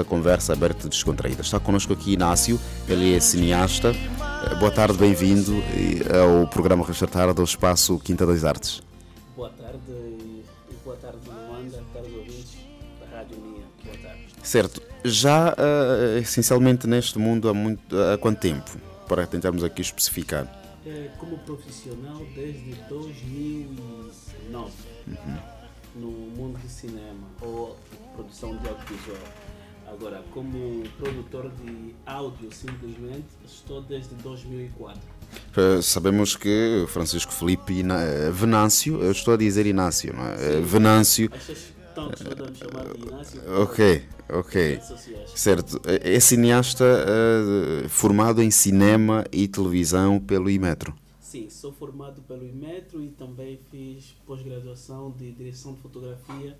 A conversa aberta e descontraída. Está connosco aqui Inácio, ele é cineasta. Eh, boa tarde, bem-vindo ao programa Restartar do Espaço Quinta das Artes. Boa tarde e boa tarde Luanda, tarde ouvintes da Rádio Unia. Boa tarde. Certo, já uh, essencialmente neste mundo há, muito, há quanto tempo? Para tentarmos aqui especificar. É, como profissional desde 2009 uhum. no mundo do cinema ou produção de audiovisual. Agora, como produtor de áudio, simplesmente, estou desde 2004. Uh, sabemos que Francisco Felipe eh, Venâncio, eu estou a dizer Inácio, não é? Sim. Eh, Venâncio. chamar de Inácio? Ok, ok. Certo. É cineasta uh, formado em cinema e televisão pelo Imetro. Sim, sou formado pelo Imetro e também fiz pós-graduação de direção de fotografia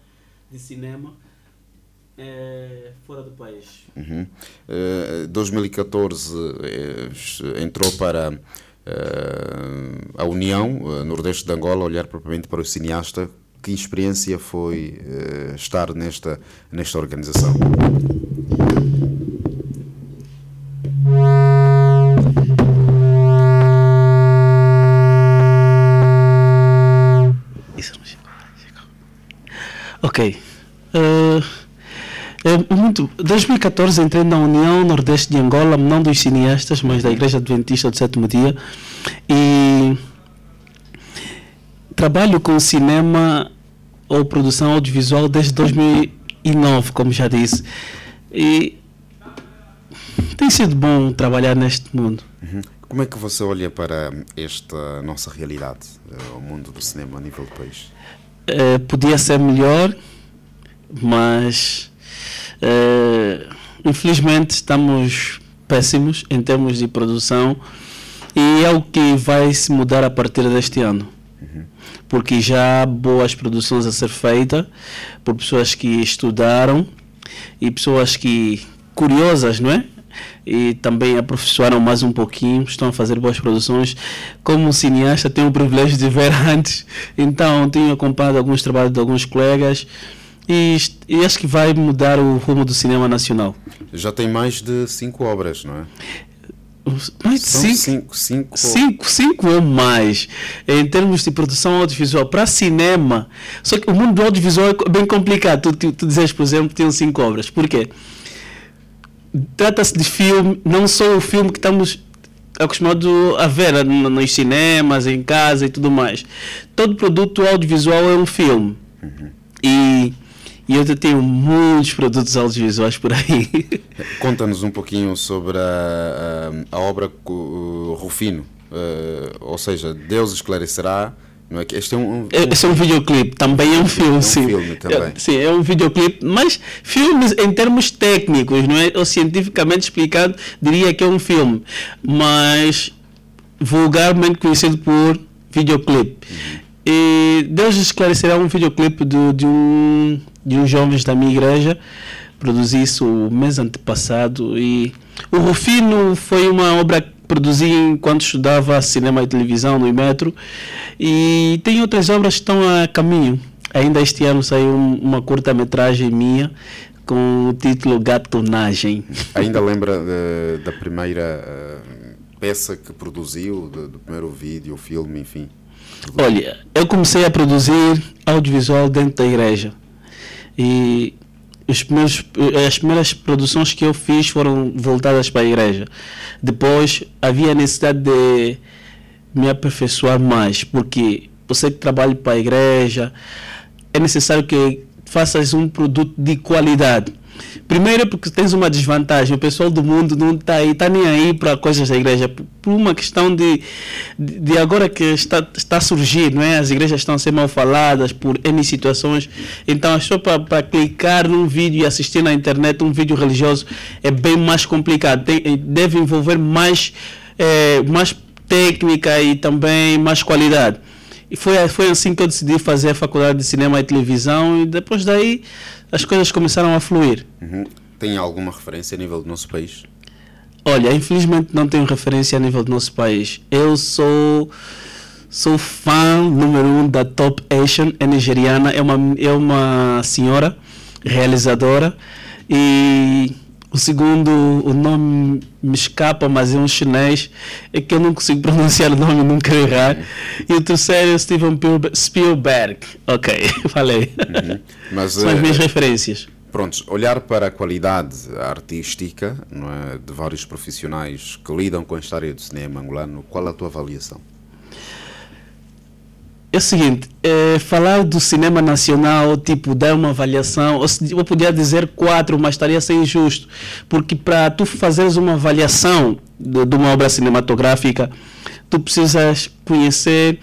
de cinema é, fora do país. Uhum. Uh, 2014 uh, entrou para uh, a União uh, Nordeste de Angola, olhar propriamente para o cineasta. Que experiência foi uh, estar nesta, nesta organização? Ok. Uh, é muito. 2014 entrei na União Nordeste de Angola, não dos cineastas, mas da Igreja Adventista do Sétimo Dia. E trabalho com cinema ou produção audiovisual desde 2009, como já disse. E tem sido bom trabalhar neste mundo. Uhum. Como é que você olha para esta nossa realidade, eh, o mundo do cinema a nível do país? É, podia ser melhor, mas infelizmente estamos péssimos em termos de produção e é o que vai se mudar a partir deste ano. Porque já há boas produções a ser feitas por pessoas que estudaram e pessoas que curiosas, não é? e também aperfeiçoaram mais um pouquinho, estão a fazer boas produções. Como cineasta, tenho o privilégio de ver antes, então tenho acompanhado alguns trabalhos de alguns colegas e, e acho que vai mudar o rumo do cinema nacional. Já tem mais de cinco obras, não é? Mais de cinco, cinco, cinco, cinco, cinco ou mais em termos de produção audiovisual para cinema. Só que o mundo do audiovisual é bem complicado. Tu, tu, tu dizes, por exemplo, que tem cinco obras. Por quê? Trata-se de filme, não só o filme que estamos acostumados a ver nos cinemas, em casa e tudo mais. Todo produto audiovisual é um filme. Uhum. E e eu tenho muitos produtos audiovisuais por aí. Conta-nos um pouquinho sobre a, a, a obra Rufino, uh, ou seja, Deus esclarecerá. Não é que este é um, um, este é um videoclipe, também é um filme, é um sim. Filme também. É, sim, é um videoclipe, mas filmes em termos técnicos, não é? Ou cientificamente explicado, diria que é um filme, mas vulgarmente conhecido por videoclipe. Uhum. E Deus esclarecerá um videoclipe de, de um de uns jovens da minha igreja. Produzi isso o mês antepassado e o Rufino foi uma obra que produzi enquanto estudava cinema e televisão no Metro e tem outras obras que estão a caminho. Ainda este ano saiu uma curta-metragem minha com o título Gatonagem. Ainda lembra de, da primeira uh, peça que produziu, do, do primeiro vídeo, filme, enfim? Olha, eu comecei a produzir audiovisual dentro da igreja. E os primeiros, as primeiras produções que eu fiz foram voltadas para a igreja. Depois havia necessidade de me aperfeiçoar mais, porque você que trabalha para a igreja, é necessário que faças um produto de qualidade. Primeiro porque tens uma desvantagem, o pessoal do mundo não está aí, está nem aí para coisas da igreja, por uma questão de, de agora que está, está a surgir, não é? As igrejas estão a ser mal faladas por N situações, então só para, para clicar num vídeo e assistir na internet um vídeo religioso é bem mais complicado, Tem, deve envolver mais, é, mais técnica e também mais qualidade. E foi, foi assim que eu decidi fazer a faculdade de cinema e televisão e depois daí as coisas começaram a fluir. Uhum. Tem alguma referência a nível do nosso país? Olha, infelizmente não tenho referência a nível do nosso país. Eu sou sou fã número um da Top Asian, é nigeriana, é uma, é uma senhora realizadora E o segundo, o nome me escapa, mas é um chinês, é que eu não consigo pronunciar o nome, não quero errar. E o terceiro é Steven Spielberg. Ok, falei. Uhum. Mas, São as minhas uh, referências. Prontos, olhar para a qualidade artística é, de vários profissionais que lidam com a história do cinema angolano, qual a tua avaliação? É o seguinte, é, falar do cinema nacional, tipo, dar uma avaliação, eu podia dizer quatro, mas estaria a ser injusto, porque para tu fazeres uma avaliação de, de, uma obra cinematográfica, tu precisas conhecer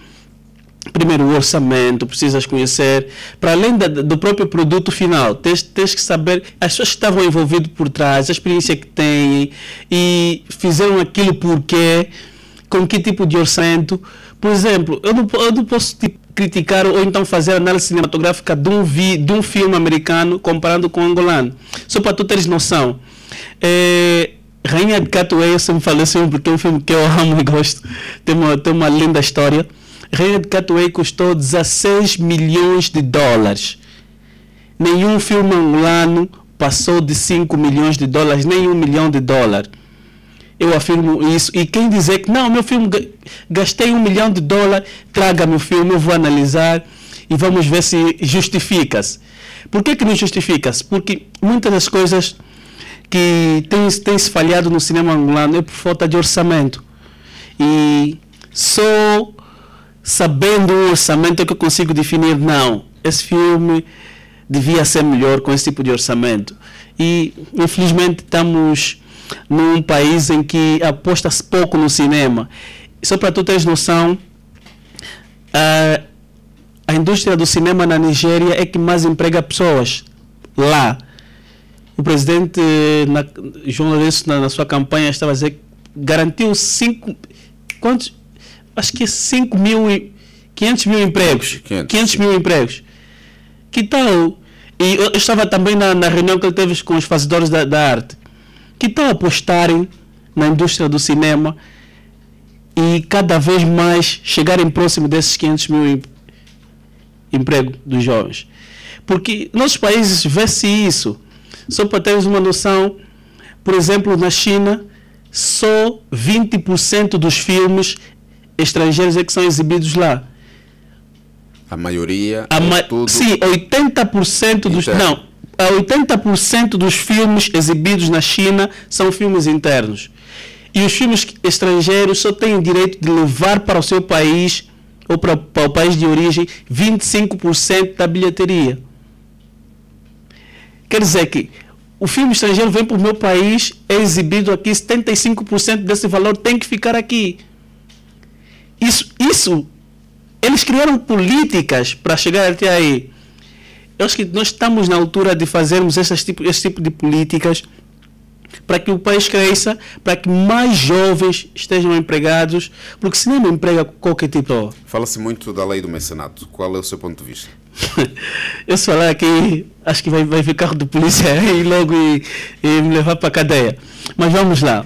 primeiro o orçamento, precisas conhecer, para além da, do próprio produto final, tens, tens que saber as pessoas que estavam envolvidas por trás, a experiência que têm e fizeram aquilo porque, com que tipo de orçamento, por exemplo, eu não, eu não posso tipo, criticar ou então fazer análise cinematográfica de um, vi, de um filme americano comparando com o angolano. Só para tu teres noção. É, Rainha de Catuei, eu sempre falei sempre porque é um filme que eu amo e gosto. Tem uma, tem uma linda história. Rainha de Catuei custou 16 milhões de dólares. Nenhum filme angolano passou de 5 milhões de dólares, nem um milhão de dólares. Eu afirmo isso. E quem dizer que não, meu filme gastei um milhão de dólares, traga meu filme, eu vou analisar e vamos ver se justifica-se. Por que, que não justifica-se? Porque muitas das coisas que têm, se falhado no cinema angolano é por falta de orçamento. E só sabendo o orçamento é que eu consigo definir, não, esse filme devia ser melhor com esse tipo de orçamento. E infelizmente estamos num país em que aposta-se pouco no cinema. Só para tu teres noção, a, a indústria do cinema na Nigéria é que mais emprega pessoas lá. O presidente na, João Lourenço, na, na, sua campanha, estava a dizer que garantiu 5. Quantos? Acho que 5 mil. 500 mil empregos. 500, 500 mil empregos. Que tal? E eu, eu estava também na, na, reunião que ele teve com os fazedores da, da arte que estão a apostarem na indústria do cinema e cada vez mais chegarem próximo desses 500 mil empregos dos jovens. Porque nossos países vê-se isso. Só para termos uma noção, por exemplo, na China, só 20% dos filmes estrangeiros é que são exibidos lá. A maioria. A ma tudo sim, 80% dos. Não, 80% dos filmes exibidos na China são filmes internos. E os filmes estrangeiros só têm o direito de levar para o seu país ou para, para o país de origem 25% da bilheteria. Quer dizer que o filme estrangeiro vem para o meu país, é exibido aqui, 75% desse valor tem que ficar aqui. Isso, isso, eles criaram políticas para chegar até aí eu acho que nós estamos na altura de fazermos esse tipo, esse tipo de políticas para que o país cresça, para que mais jovens estejam empregados, porque se não emprega qualquer tipo. Fala-se muito da lei do mecenato. Qual é o seu ponto de vista? eu se falar aqui, acho que vai, vai vir carro de polícia e logo e, e me levar para a cadeia. Mas vamos lá.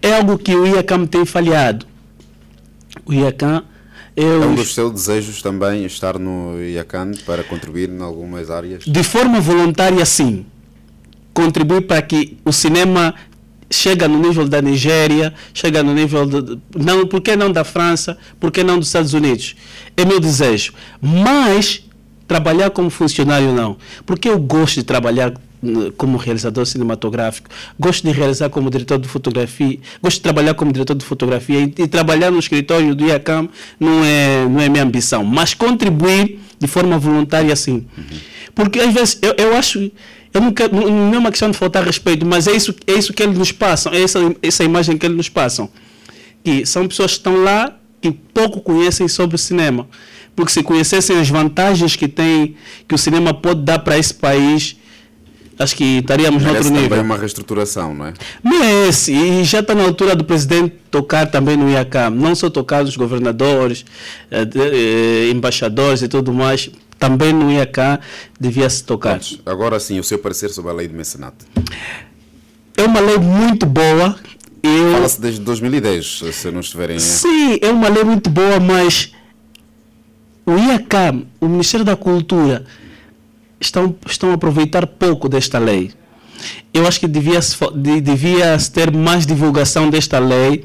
É algo que o IACAM tem falhado. O IACAM eu... É um dos seus desejos também estar no IACAN para contribuir em algumas áreas? De forma voluntária, sim. Contribuir para que o cinema chega no nível da Nigéria, chega no nível de, não, por que não da França, por que não dos Estados Unidos? É meu desejo. Mas trabalhar como funcionário não, porque eu gosto de trabalhar como realizador cinematográfico, gosto de realizar como diretor de fotografia, gosto de trabalhar como diretor de fotografia e, e trabalhar no escritório do IACAM não é, não é minha ambição, mas contribuir de forma voluntária sim. Uhum. Porque às vezes eu, eu acho, eu não, quero, não é uma questão de faltar respeito, mas é isso, é isso que eles nos passam, é essa, essa imagem que eles nos passam. Que são pessoas que estão lá que pouco conhecem sobre o cinema. Porque se conhecessem as vantagens que tem, que o cinema pode dar para esse país, acho que estaríamos Merece no outro nível. também uma reestruturação, não é? Merece, e já está na altura do presidente tocar também no IACAM, não só tocar os governadores, eh, eh, embaixadores e tudo mais, também no IACAM devia se tocar. agora sim, o seu parecer sobre a lei do mecenato. É uma lei muito boa. Eu... Fala-se desde 2010, se não estiverem... Sim, é uma lei muito boa, mas o IACAM, o Ministério da Cultura, estão, estão a aproveitar pouco desta lei. eu acho que devia, devia ter mais divulgação desta lei,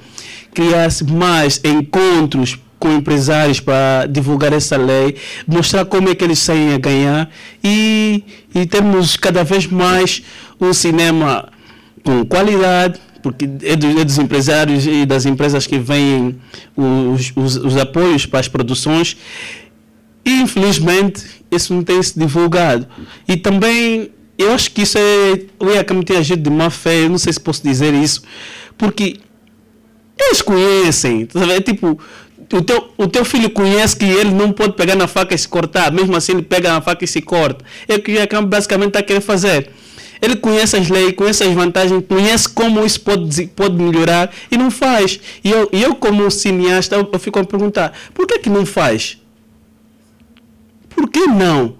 criar-se mais encontros com empresários para divulgar essa lei, mostrar como é que eles saem a ganhar e, e termos cada vez mais um cinema com qualidade, porque é, é dos empresários e das empresas que vêm os, os, os apoios para as produções infelizmente isso não tem se divulgado. E também eu acho que isso é. O IACAM tem agido de má fé, eu não sei se posso dizer isso, porque eles conhecem, tá é tipo, o teu, o teu filho conhece que ele não pode pegar na faca e se cortar, mesmo assim ele pega na faca e se corta. É o que o IACAM basicamente está querendo fazer. Ele conhece as leis, conhece as vantagens, conhece como isso pode, pode melhorar e não faz. E eu, eu como cineasta, eu, eu fico a perguntar, por que que não faz? Por que não?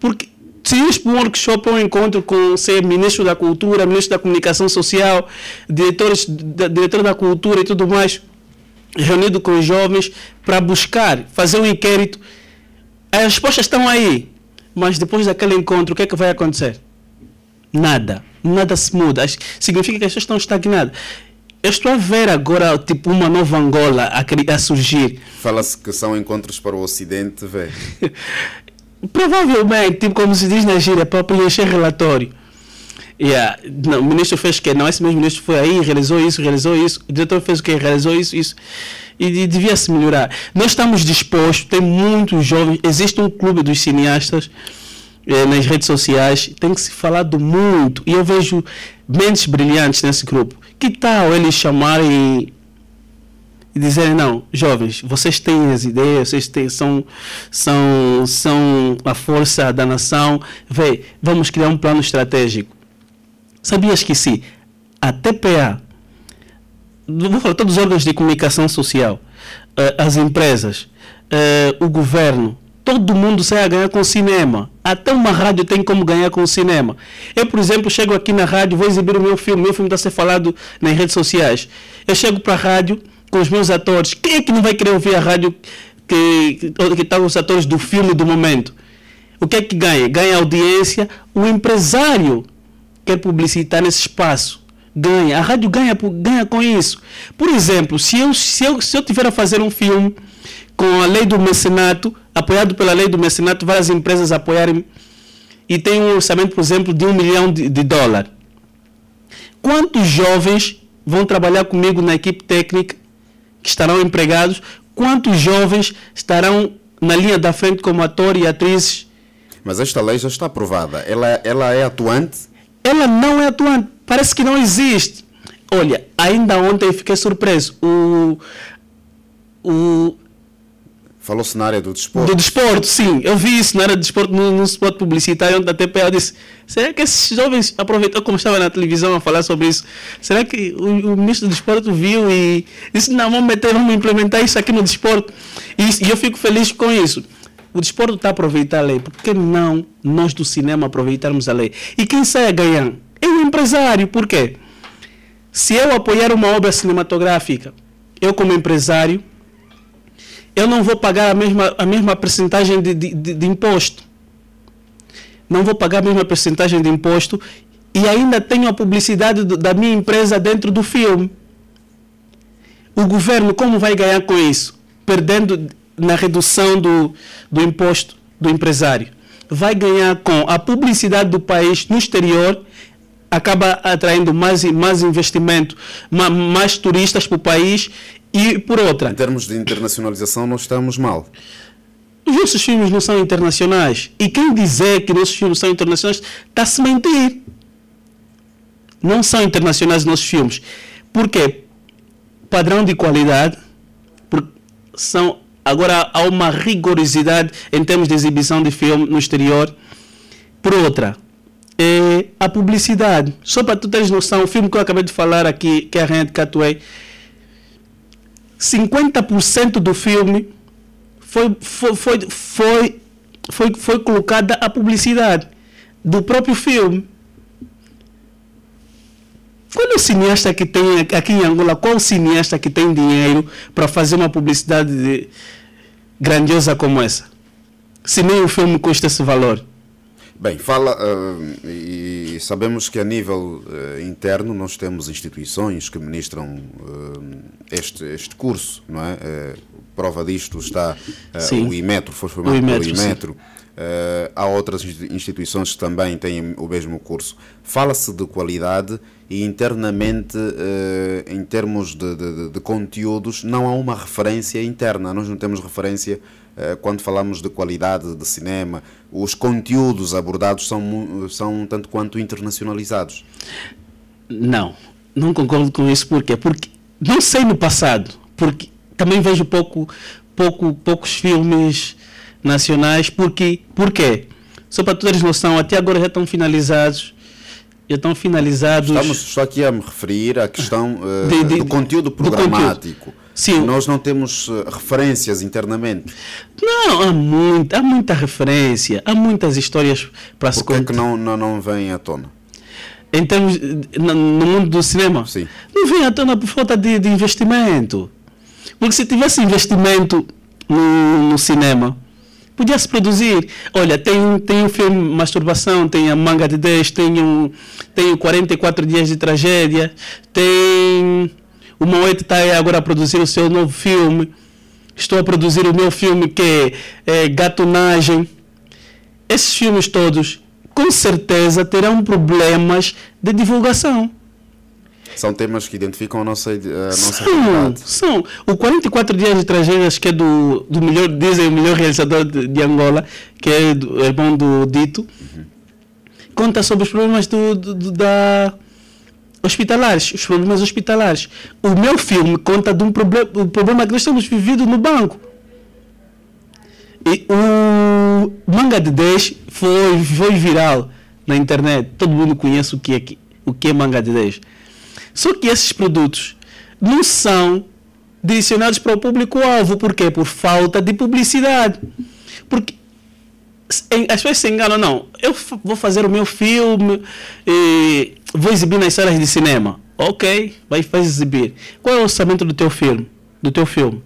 Porque se ir para um workshop ou um encontro com ser ministro da cultura, ministro da comunicação social, diretores, diretor da cultura e tudo mais, reunido com os jovens para buscar, fazer um inquérito, as respostas estão aí. Mas depois daquele encontro, o que é que vai acontecer? Nada. Nada se muda. Significa que as pessoas estão estagnadas. Eu estou a ver agora tipo uma nova Angola a, a surgir. Fala-se que são encontros para o Ocidente, velho. Provavelmente, tipo como se diz na gíria, para preencher relatório. Yeah. Não, o ministro fez que não, esse mesmo ministro foi aí, realizou isso, realizou isso, o diretor fez o que? Realizou isso, isso. E, e devia se melhorar. Nós estamos dispostos, tem muitos jovens, existe um clube dos cineastas nas redes sociais, tem que se falar do muito. E eu vejo mentes brilhantes nesse grupo. Que tal eles chamarem e dizerem, não, jovens, vocês têm as ideias, vocês têm, são, são, são a força da nação, vê, vamos criar um plano estratégico. Sabias que se a TPA, vou falar todos os órgãos de comunicação social, eh, as empresas, eh, o governo, todo mundo sai a ganhar com o cinema. Até uma rádio tem como ganhar com o cinema. Eu, por exemplo, chego aqui na rádio, vou exibir o meu filme, meu filme está a ser falado nas redes sociais. Eu chego para a rádio com os meus atores. Quem é que não vai querer ouvir a rádio que está com os atores do filme do momento? O que é que ganha? Ganha audiência. O empresário quer publicitar nesse espaço. Ganha. A rádio ganha, ganha com isso. Por exemplo, se eu, se, eu, se eu tiver a fazer um filme com a lei do mecenato, apoiado pela lei do mecenato, várias empresas apoiarem e tem um orçamento, por exemplo, de um milhão de, de dólares. Quantos jovens vão trabalhar comigo na equipe técnica que estarão empregados? Quantos jovens estarão na linha da frente como ator e atrizes? Mas esta lei já está aprovada. Ela, ela é atuante? Ela não é atuante. Parece que não existe. Olha, ainda ontem fiquei surpreso. O, o, Falou-se na área do desporto. Do desporto, sim. Eu vi isso na área do desporto, no spot publicitário, onde a TPA disse: será que esses jovens aproveitou, como estava na televisão a falar sobre isso? Será que o, o ministro do desporto viu e disse: não, vamos meter, vamos implementar isso aqui no desporto? E, e eu fico feliz com isso. O desporto está a aproveitar a lei, por que não nós do cinema aproveitarmos a lei? E quem sai a ganhar? É o empresário, por quê? Se eu apoiar uma obra cinematográfica, eu como empresário, eu não vou pagar a mesma, a mesma percentagem de, de, de, de imposto. Não vou pagar a mesma percentagem de imposto e ainda tenho a publicidade do, da minha empresa dentro do filme. O governo como vai ganhar com isso? Perdendo na redução do, do imposto do empresário. Vai ganhar com a publicidade do país no exterior, acaba atraindo mais, mais investimento, mais, mais turistas para o país e por outra. Em termos de internacionalização, nós estamos mal. Os nossos filmes não são internacionais. E quem dizer que nossos filmes são internacionais está a se mentir. Não são internacionais os nossos filmes. Por quê? Padrão de qualidade. São, agora há uma rigorosidade em termos de exibição de filme no exterior. Por outra, é a publicidade. Só para tu teres noção, o filme que eu acabei de falar aqui, que é a de Catuei, 50% do filme foi, foi, foi, foi, foi, foi colocada a publicidade do próprio filme. Qual é o cineasta que tem aqui em Angola? Qual o cineasta que tem dinheiro para fazer uma publicidade de, grandiosa como essa? Se nem o filme custa esse valor. Bem, fala, uh, e sabemos que a nível uh, interno nós temos instituições que ministram uh, este, este curso, não é? prova disto está o Imetro, foi formado o Imetro, pelo Imetro. há outras instituições que também têm o mesmo curso. Fala-se de qualidade e internamente, em termos de, de, de conteúdos, não há uma referência interna. Nós não temos referência eh, quando falamos de qualidade de cinema, os conteúdos abordados são, são tanto quanto internacionalizados? Não, não concordo com isso. Por quê? Porque não sei no passado, porque também vejo pouco, pouco, poucos filmes nacionais. Porque, por quê? Só para tu teres noção, até agora já estão finalizados já estão finalizados. Estamos só aqui a me referir à questão uh, de, de, do conteúdo programático. Do conteúdo. Sim. Nós não temos uh, referências internamente. Não, há muita, há muita referência, há muitas histórias para se contar. Por que não, não, não vem à tona? Em termos, no, mundo do cinema? Sim. Não vem à tona por falta de, de investimento. Porque se tivesse investimento no, no cinema, podia se produzir. Olha, tem, tem um filme Masturbação, tem a Manga de 10, tem, um, tem 44 Dias de Tragédia, tem o Moete está agora a produzir o seu novo filme. Estou a produzir o meu filme que é, é Gatonagem. Esses filmes todos, com certeza, terão problemas de divulgação. São temas que identificam a nossa, a nossa são, realidade. São. O 44 Dias de Tragédias, que é do, do melhor, dizem o melhor realizador de, de Angola, que é do, irmão do Dito, uhum. conta sobre os problemas do, do da hospitalares, os problemas hospitalares. O meu filme conta de um problema, o problema que nós temos vivido no banco. E o Manga de 10 foi, foi viral na internet. Todo mundo conhece o que é, o que é Manga de 10. Só que esses produtos não são direcionados para o público-alvo. Por quê? Por falta de publicidade. Porque as pessoas se enganam, não. Eu vou fazer o meu filme, vou exibir nas salas de cinema. Ok, vai, vai exibir. Qual é o orçamento do teu filme? Do teu filme?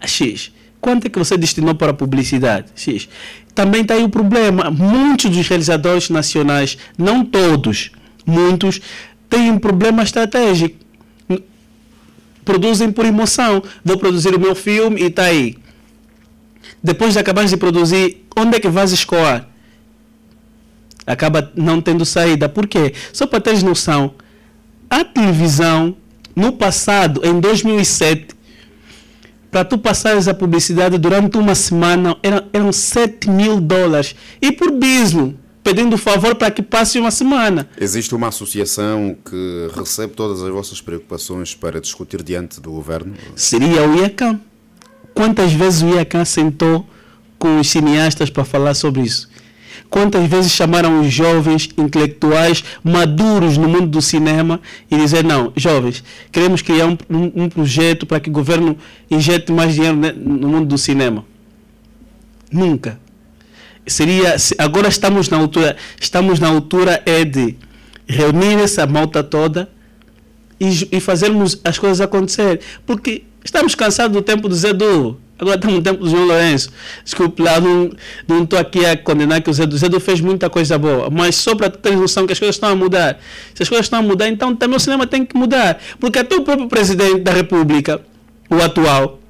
X. Quanto é que você destinou para a publicidade? X. Também está aí o problema. Muitos dos realizadores nacionais, não todos, muitos, têm um problema estratégico. Produzem por emoção. Vou produzir o meu filme e está aí depois de acabar de produzir, onde é que vais escoar? Acaba não tendo saída. Por quê? Só para teres noção, a televisão, no passado, em 2007, para tu passares a publicidade durante uma semana, eram, eram 7 mil dólares. E por bismo, pedindo favor para que passe uma semana. Existe uma associação que recebe todas as vossas preocupações para discutir diante do governo? Seria o IACAM. Quantas vezes o IACAN sentou com os cineastas para falar sobre isso? Quantas vezes chamaram os jovens intelectuais maduros no mundo do cinema e dizer não, jovens, queremos criar um, um, um projeto para que o governo injete mais dinheiro no mundo do cinema? Nunca. Seria agora estamos na altura, estamos na altura é de reunir essa malta toda e, e fazermos as coisas acontecer, porque Estamos cansados do tempo do Zé Du. Agora estamos no tempo do João Lourenço. Desculpe lá, não estou aqui a condenar que o Zé Du. O Zé Du fez muita coisa boa, mas só para ter noção que as coisas estão a mudar. Se as coisas estão a mudar, então também o cinema tem que mudar. Porque até o próprio presidente da República, o atual,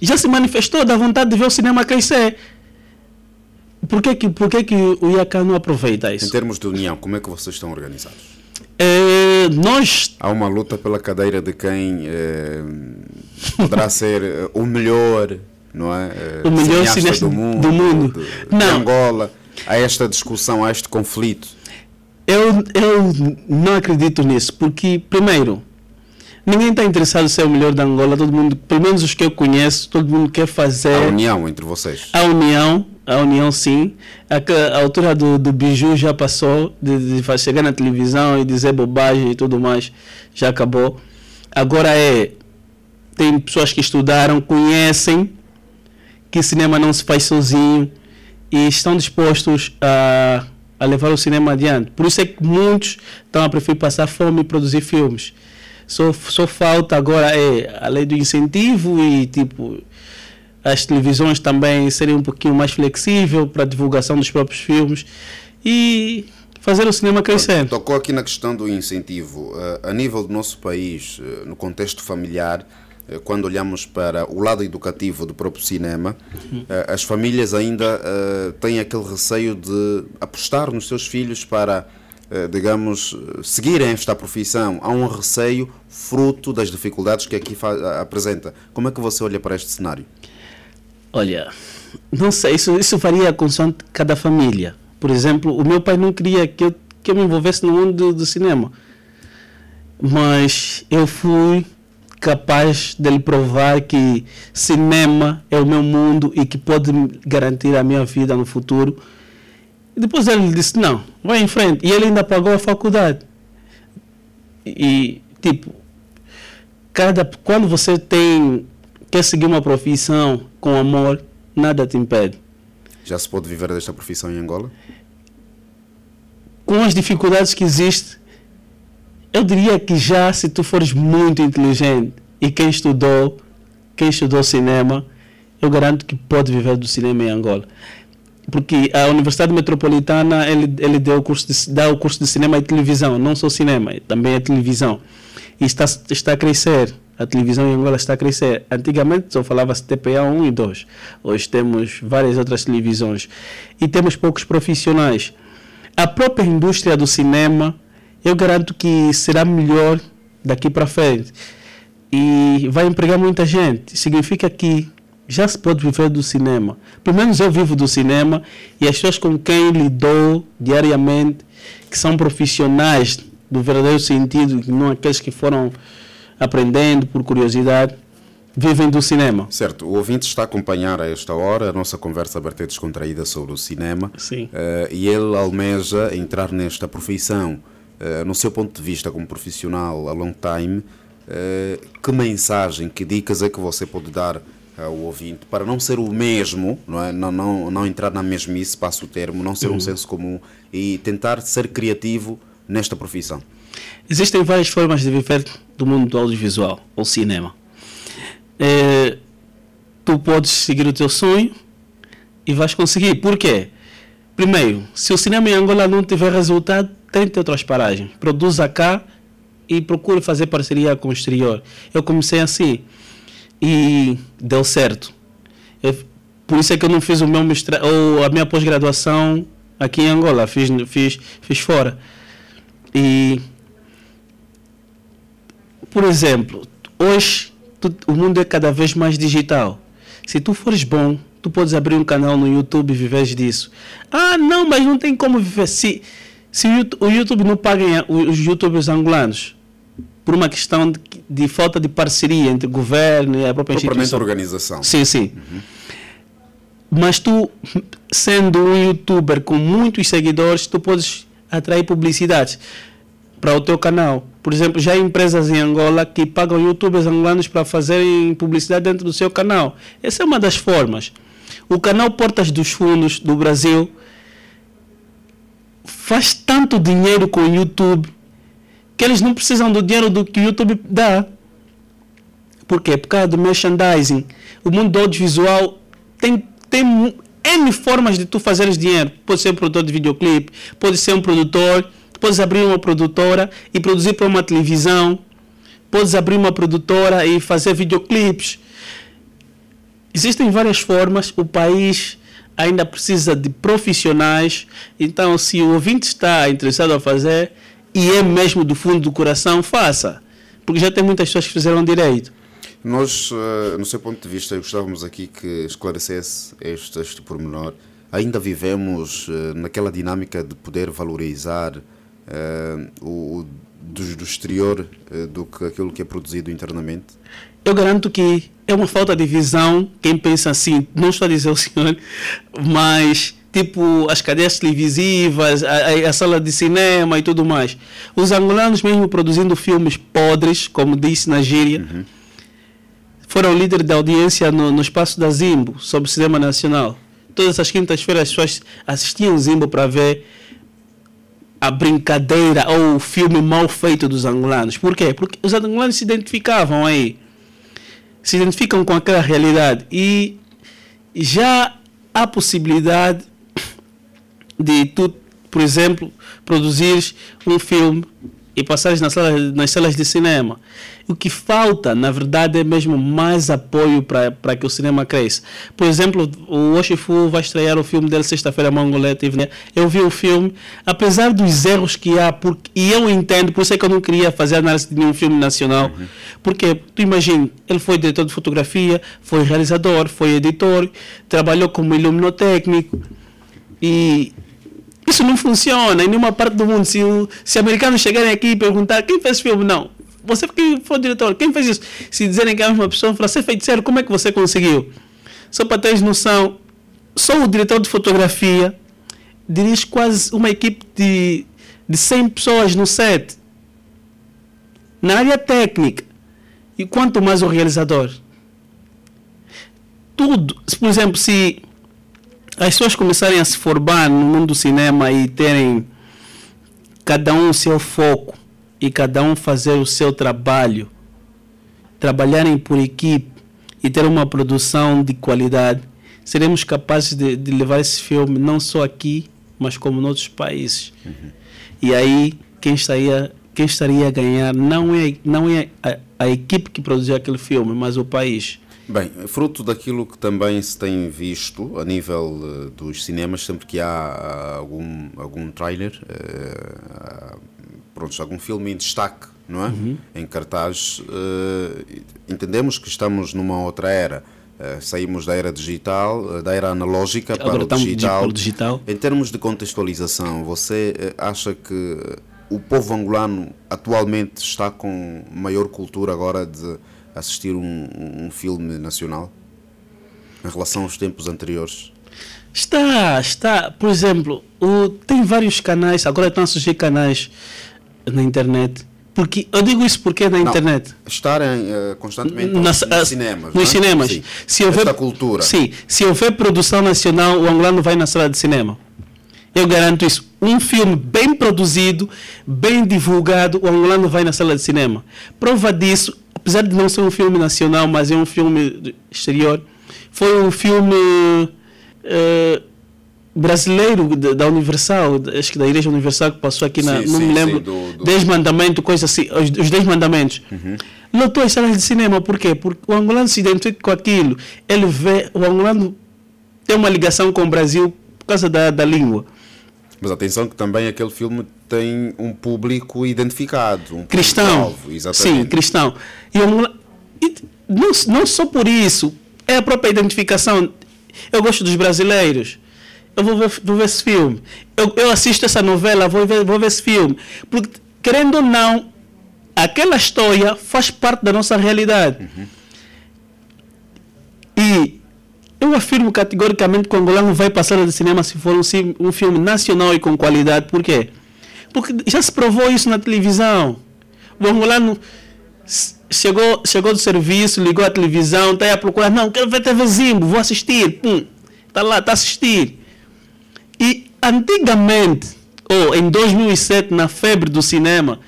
já se manifestou da vontade de ver o cinema crescer. Por que, que, por que, que o IACA não aproveita isso? Em termos de união, como é que vocês estão organizados? É, nós... Há uma luta pela cadeira de quem é, poderá ser eh, o melhor, não é? O melhor cineasta do mundo, do mundo. De, de. Angola. Há esta discussão, há este conflito. Eu, eu não acredito nisso, porque, primeiro, ninguém está interessado em ser o melhor da Angola. Todo mundo, pelo menos os que eu conheço, todo mundo quer fazer. A união entre vocês. A união a União sim. A, a altura do, do biju já passou, de, de chegar na televisão e dizer bobagem e tudo mais, já acabou. Agora é, tem pessoas que estudaram, conhecem que cinema não se faz sozinho e estão dispostos a, a levar o cinema adiante. Por isso é que muitos estão a preferir passar fome e produzir filmes. Só, só falta agora é a lei do incentivo e tipo as televisões também serem um pouquinho mais flexível para a divulgação dos próprios filmes e fazer o cinema crescer. Tocou aqui na questão do incentivo. Uh, a nível do nosso país, uh, no contexto familiar, uh, quando olhamos para o lado educativo do próprio cinema, as famílias ainda têm aquele receio de apostar nos seus filhos para, digamos, seguirem esta profissão. Há um receio fruto das dificuldades que aqui apresenta. Como é que você olha para este cenário? Olha, não sei, isso, isso varia com cada família. Por exemplo, o meu pai não queria que eu, que eu me envolvesse no mundo do, do cinema. Mas eu fui capaz de lhe provar que cinema é o meu mundo e que pode garantir a minha vida no futuro. E depois ele disse: Não, vai em frente. E ele ainda pagou a faculdade. E, tipo, cada, quando você tem quer seguir uma profissão com amor, nada te impede. Já se pode viver desta profissão em Angola? Com as dificuldades que existem, eu diria que já se tu fores muito inteligente e quem estudou, quem estudou cinema, eu garanto que pode viver do cinema em Angola. Porque a Universidade Metropolitana ele, ele deu o curso de, dá o curso de cinema e televisão, não só cinema, também é televisão. E está, está a crescer a televisão em Angola está a crescer. Antigamente só falava-se TPA 1 e 2. Hoje temos várias outras televisões e temos poucos profissionais. A própria indústria do cinema, eu garanto que será melhor daqui para frente e vai empregar muita gente. Significa que já se pode viver do cinema. Pelo menos eu vivo do cinema e as pessoas com quem lido diariamente, que são profissionais do verdadeiro sentido, não aqueles que foram aprendendo por curiosidade, vivem do cinema. Certo, o ouvinte está a acompanhar a esta hora a nossa conversa aberta e descontraída sobre o cinema. Sim. Uh, e ele almeja entrar nesta profissão. Uh, no seu ponto de vista como profissional a long time, uh, que mensagem, que dicas é que você pode dar ao ouvinte para não ser o mesmo, não, é? não, não, não entrar na mesmice, passo o termo, não ser uhum. um senso comum e tentar ser criativo nesta profissão? Existem várias formas de viver do mundo do audiovisual ou cinema. É, tu podes seguir o teu sonho e vais conseguir. Por quê? Primeiro, se o cinema em Angola não tiver resultado, tente outras paragens. Produza cá e procure fazer parceria com o exterior. Eu comecei assim e deu certo. Eu, por isso é que eu não fiz o meu ou a minha pós-graduação aqui em Angola, fiz, fiz, fiz fora. E por exemplo, hoje tu, o mundo é cada vez mais digital. Se tu fores bom, tu podes abrir um canal no YouTube e viveres disso. Ah, não, mas não tem como viver. Se, se o YouTube não paga os youtubers angolanos por uma questão de, de, falta de parceria entre o governo e a própria instituição. organização. Sim, sim. Uhum. Mas tu, sendo um youtuber com muitos seguidores, tu podes atrair publicidade para o teu canal. Por exemplo, já há empresas em Angola que pagam youtubers angolanos para fazerem publicidade dentro do seu canal. Essa é uma das formas. O canal Portas dos Fundos do Brasil faz tanto dinheiro com o YouTube que eles não precisam do dinheiro do que o YouTube dá. Por quê? Por causa do merchandising. O mundo audiovisual tem, tem N formas de tu fazeres dinheiro. Pode ser um produtor de videoclipe, pode ser um produtor Podes abrir uma produtora e produzir para uma televisão. Podes abrir uma produtora e fazer videoclipes. Existem várias formas. O país ainda precisa de profissionais. Então, se o ouvinte está interessado a fazer e é mesmo do fundo do coração, faça. Porque já tem muitas pessoas que fizeram direito. Nós, eh, no seu ponto de vista, gostávamos aqui que esclarecesse este, este pormenor. Ainda vivemos eh, naquela dinâmica de poder valorizar uh, o, do, do exterior uh, do que aquilo que é produzido internamente? Eu garanto que é uma falta de visão. Quem pensa assim, não estou a dizer o senhor, mas tipo as cadeias televisivas, a, a, sala de cinema e tudo mais. Os angolanos, mesmo produzindo filmes podres, como disse na gíria, uhum. foram líderes da audiência no, no espaço da Zimbo, sobre o cinema nacional. Todas as quintas-feiras as pessoas assistiam Zimbo para ver a brincadeira ou o filme mal feito dos angolanos. Por quê? Porque os angolanos se identificavam aí. Se identificam com aquela realidade. E já há possibilidade de tu, por exemplo, produzires um filme e passares nas salas, nas salas de cinema. O que falta, na verdade, é mesmo mais apoio para que o cinema cresça. Por exemplo, o Oshifu vai estrear o filme dele sexta-feira, Mongolete. Né? Eu vi o filme, apesar dos erros que há, porque, e eu entendo, por isso é que eu não queria fazer análise de nenhum filme nacional, uhum. porque tu imagina, ele foi diretor de fotografia, foi realizador, foi editor, trabalhou como iluminotécnico e isso não funciona em nenhuma parte do mundo. Se, se americanos chegarem aqui e perguntar quem fez esse filme, não. Você que foi diretor, quem fez isso? Se dizerem que é a mesma pessoa, falar, você é feiticeiro, como é que você conseguiu? Só para teres noção, sou o diretor de fotografia, dirige quase uma equipe de, de 100 pessoas no set. Na área técnica. E quanto mais o realizador. Tudo. Por exemplo, se as pessoas começarem a se formar no mundo do cinema e terem cada um o seu foco e cada um fazer o seu trabalho, trabalharem por equipe e ter uma produção de qualidade, seremos capazes de, de levar esse filme não só aqui, mas como em outros países. Uhum. E aí, quem estaria, quem estaria a ganhar não é, não é a, a equipe que produziu aquele filme, mas o país. Bem, fruto daquilo que também se tem visto a nível uh, dos cinemas, sempre que há uh, algum, algum trailer, uh, pronto, algum filme em destaque, não é? Uhum. Em cartaz, entendemos que estamos numa outra era. saímos da era digital, da era analógica Agora para o digital. o digital. Em termos de contextualização, você acha que o povo angolano atualmente está com maior cultura agora de assistir um, um filme nacional em relação aos tempos anteriores? Está, está. Por exemplo, o, tem vários canais, agora estão a surgir canais na internet. Porque, eu digo isso porque na não, internet. Estarem uh, constantemente Nas, nos cinemas. Nos é? cinemas. Sim. Se houver, Esta cultura. Sim. Se houver produção nacional, o angolano vai na sala de cinema. Eu garanto isso. Um filme bem produzido, bem divulgado, o angolano vai na sala de cinema. Prova disso apesar de não ser um filme nacional, mas é um filme exterior, foi um filme uh, brasileiro da Universal, acho que da Igreja Universal que passou aqui, na, sim, não sim, me lembro, sim, do, do... Dez Mandamentos, coisa assim, os, os Dez Mandamentos. Uhum. Lotou as salas de cinema, por quê? Porque o angolano se identifica com aquilo, ele vê, o angolano tem uma ligação com o Brasil por causa da, da língua. Mas atenção que também aquele filme tem um público identificado. Um cristão. Público Sim, cristão. E, e não, não só por isso, é a própria identificação. Eu gosto dos brasileiros. Eu vou ver, vou ver esse filme. Eu, eu assisto essa novela, vou ver, vou ver esse filme. Porque, querendo ou não, aquela história faz parte da nossa realidade. Uhum. E eu afirmo categoricamente que o angolano vai passar de cinema se for um, um filme nacional e com qualidade. Por quê? Porque já se provou isso na televisão. O angolano chegou, chegou do serviço, ligou a televisão, está aí a procurar. Não, quero ver TV Zimbo, vou assistir. Está lá, está a assistir. Antigamente, ou em 2007, na febre do cinema,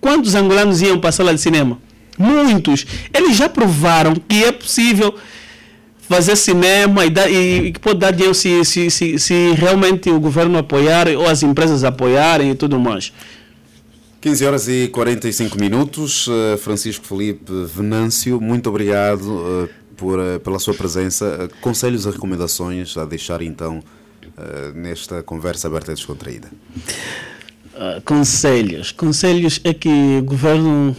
quantos angolanos iam para a sala de cinema? Muitos. Eles já provaram que é possível fazer cinema e, dar, e, e pode dar dinheiro se, se, se, se realmente o governo apoiar ou as empresas apoiarem e tudo mais. 15 horas e 45 minutos. Eh, Francisco Felipe Venâncio, muito obrigado eh, por, eh, pela sua presença. Conselhos e recomendações a deixar então nesta conversa aberta e descontraída? Uh, conselhos. Conselhos é que o governo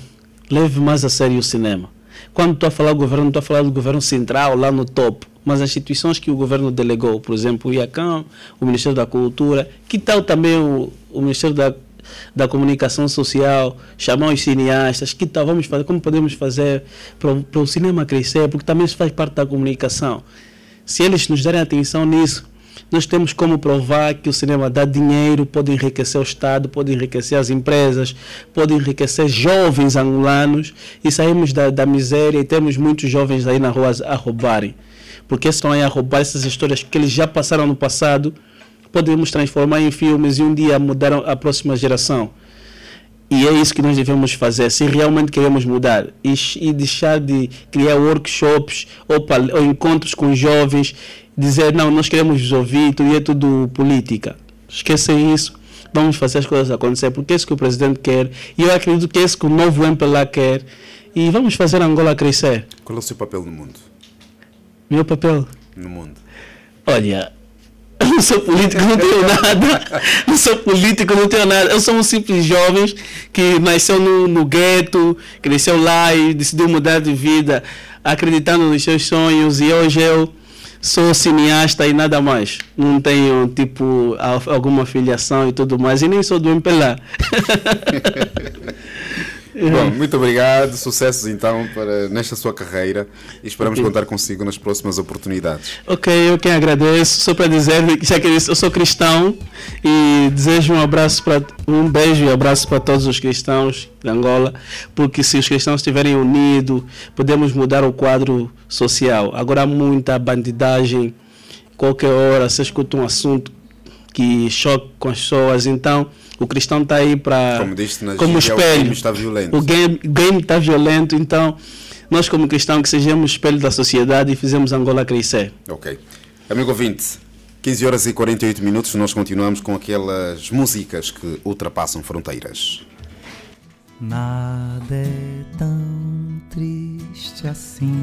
leve mais a sério o cinema. Quando estou a falar do governo, estou a falar do governo central, lá no topo. Mas as instituições que o governo delegou, por exemplo, o IACAM, o Ministério da Cultura, que tal também o, o Ministério da, da Comunicação Social, chamar os cineastas, que tal vamos fazer, como podemos fazer para, para o cinema crescer, porque também isso faz parte da comunicação. Se eles nos derem atenção nisso, nós temos como provar que o cinema dá dinheiro, pode enriquecer o Estado, pode enriquecer as empresas, pode enriquecer jovens angolanos e saímos da, da miséria e temos muitos jovens aí na rua a roubarem. Porque estão aí a roubar essas histórias que eles já passaram no passado, podemos transformar em filmes e um dia mudar a próxima geração. E é isso que nós devemos fazer, se realmente queremos mudar e, e deixar de criar workshops ou, ou encontros com jovens dizer, não, nós queremos vos ouvir, tudo é tudo política. Esquecem isso. Vamos fazer as coisas acontecer, porque é isso que o presidente quer. E eu acredito que é isso que o novo MPLA quer. E vamos fazer Angola crescer. Qual é o seu papel no mundo? Meu papel? No mundo. Olha, eu não sou político, não tenho nada. Não sou político, não tenho nada. Eu sou um simples jovem que nasceu no, no gueto, cresceu lá e decidiu mudar de vida, acreditando nos seus sonhos. E hoje eu sou cineasta e nada mais. Não tenho, tipo, alguma filiação e tudo mais. E nem sou do MPLA. Bom, muito obrigado, sucessos então para, nesta sua carreira e esperamos okay. contar consigo nas próximas oportunidades. Ok, eu quem agradeço, só para dizer que já que eu sou cristão e desejo um abraço para um beijo e abraço para todos os cristãos de Angola, porque se os cristãos estiverem unidos, podemos mudar o quadro social. Agora há muita bandidagem, qualquer hora se escuta um assunto que choque com as pessoas, então o cristão está aí para. Como disse na como gíria, é espelho. O game está violento. O game, game está violento, então nós, como cristão que sejamos espelho da sociedade e fizemos Angola crescer. Ok. Amigo ouvinte, 15 horas e 48 minutos, nós continuamos com aquelas músicas que ultrapassam fronteiras. Nada é tão triste assim